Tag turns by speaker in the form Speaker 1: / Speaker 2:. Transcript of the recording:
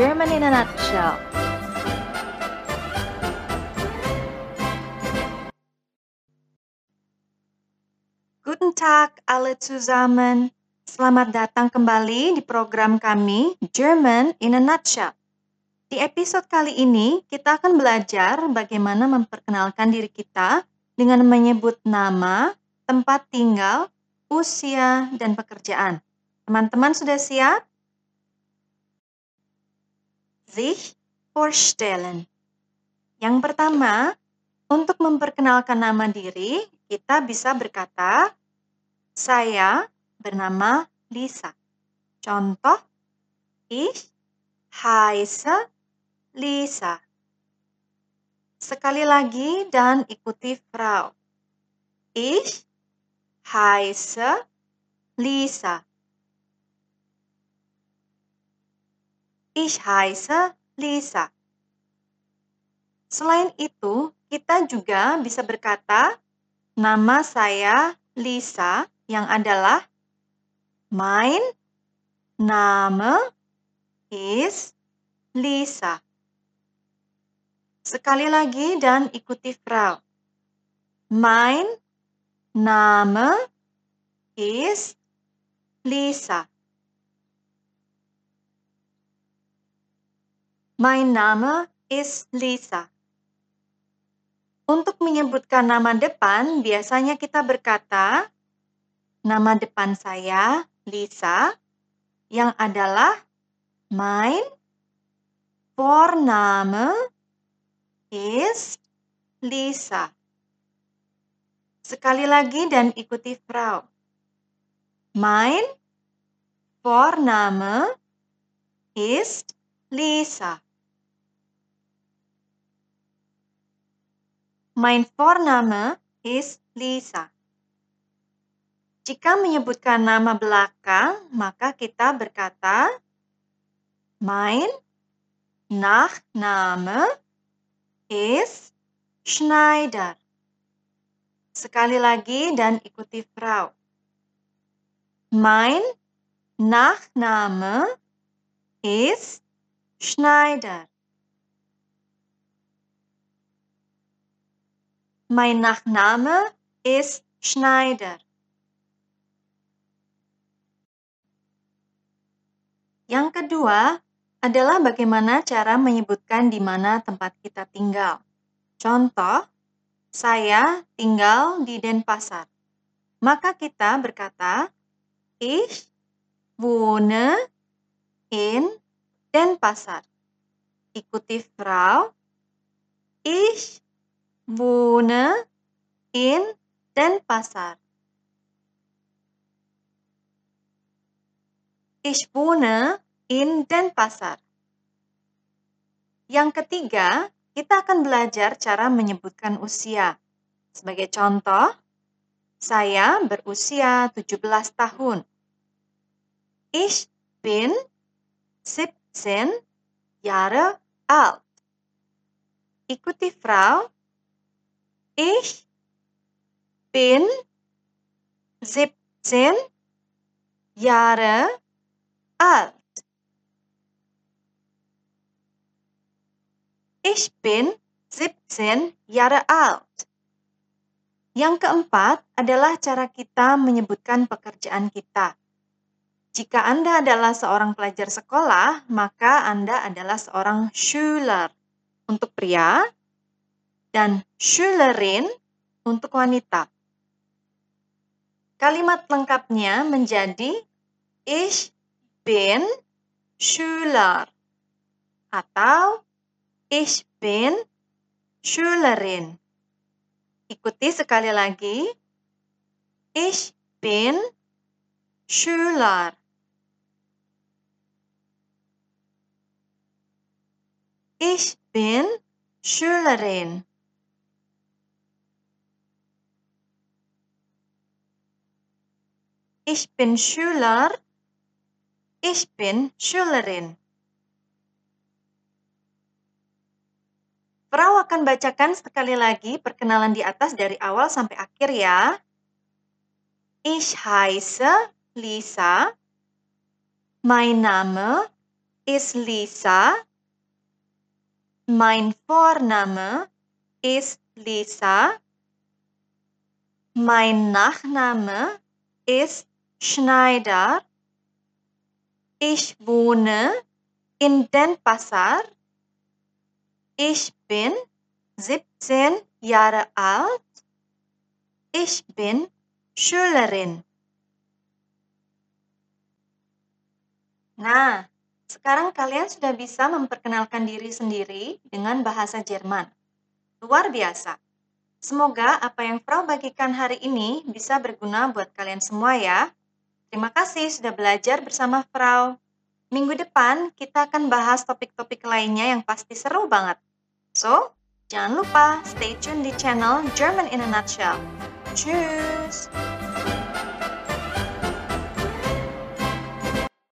Speaker 1: German in a Nutshell.
Speaker 2: Guten Tag alle zusammen. Selamat datang kembali di program kami German in a Nutshell. Di episode kali ini, kita akan belajar bagaimana memperkenalkan diri kita dengan menyebut nama, tempat tinggal, usia, dan pekerjaan. Teman-teman sudah siap? Sich vorstellen. Yang pertama, untuk memperkenalkan nama diri, kita bisa berkata, saya bernama Lisa. Contoh, ich heiße Lisa. Sekali lagi dan ikuti Frau. Ich heiße Lisa. Ich heiße Lisa. Selain itu, kita juga bisa berkata, nama saya Lisa yang adalah mein Name ist Lisa. Sekali lagi dan ikuti Frau. Mein Name ist Lisa. Mein Name ist Lisa. Untuk menyebutkan nama depan, biasanya kita berkata, nama depan saya Lisa, yang adalah mein Vorname ist Lisa. Sekali lagi dan ikuti Frau. Mein Vorname ist Lisa. Mein Vorname ist Lisa. Jika menyebutkan nama belakang, maka kita berkata Mein Nachname ist Schneider. Sekali lagi dan ikuti Frau. Mein Nachname ist Schneider. Mein Nachname ist Schneider. Yang kedua adalah bagaimana cara menyebutkan di mana tempat kita tinggal. Contoh, saya tinggal di Denpasar. Maka kita berkata, Ich wohne in Denpasar. Ikuti Frau. Ich wohne in Denpasar. Ich wohne in Denpasar. Yang ketiga, kita akan belajar cara menyebutkan usia. Sebagai contoh, saya berusia 17 tahun. Ich bin 17 Jahre alt. Ikuti Frau. Ich bin 17 Jahre alt. Ich bin 17 Jahre alt. Yang keempat adalah cara kita menyebutkan pekerjaan kita. Jika Anda adalah seorang pelajar sekolah, maka Anda adalah seorang Schüler untuk pria dan Schülerin untuk wanita. Kalimat lengkapnya menjadi Ich bin Schüler atau Ich bin Schülerin. Ikuti sekali lagi. Ich bin Schüler. Ich bin Schülerin. Ich bin Schüler. Ich bin Schülerin. Frau akan bacakan sekali lagi perkenalan di atas dari awal sampai akhir ya. Ich heiße Lisa. Mein Name ist Lisa. Mein Vorname ist Lisa. Mein Nachname ist Schneider. Ich wohne in Denpasar. Ich bin 17 Jahre alt. Ich bin Schülerin. Nah, sekarang kalian sudah bisa memperkenalkan diri sendiri dengan bahasa Jerman. Luar biasa. Semoga apa yang Frau bagikan hari ini bisa berguna buat kalian semua ya. Terima kasih sudah belajar bersama Frau. Minggu depan kita akan bahas topik-topik lainnya yang pasti seru banget. So, jangan lupa stay tune di channel German in a Nutshell. Tschüss!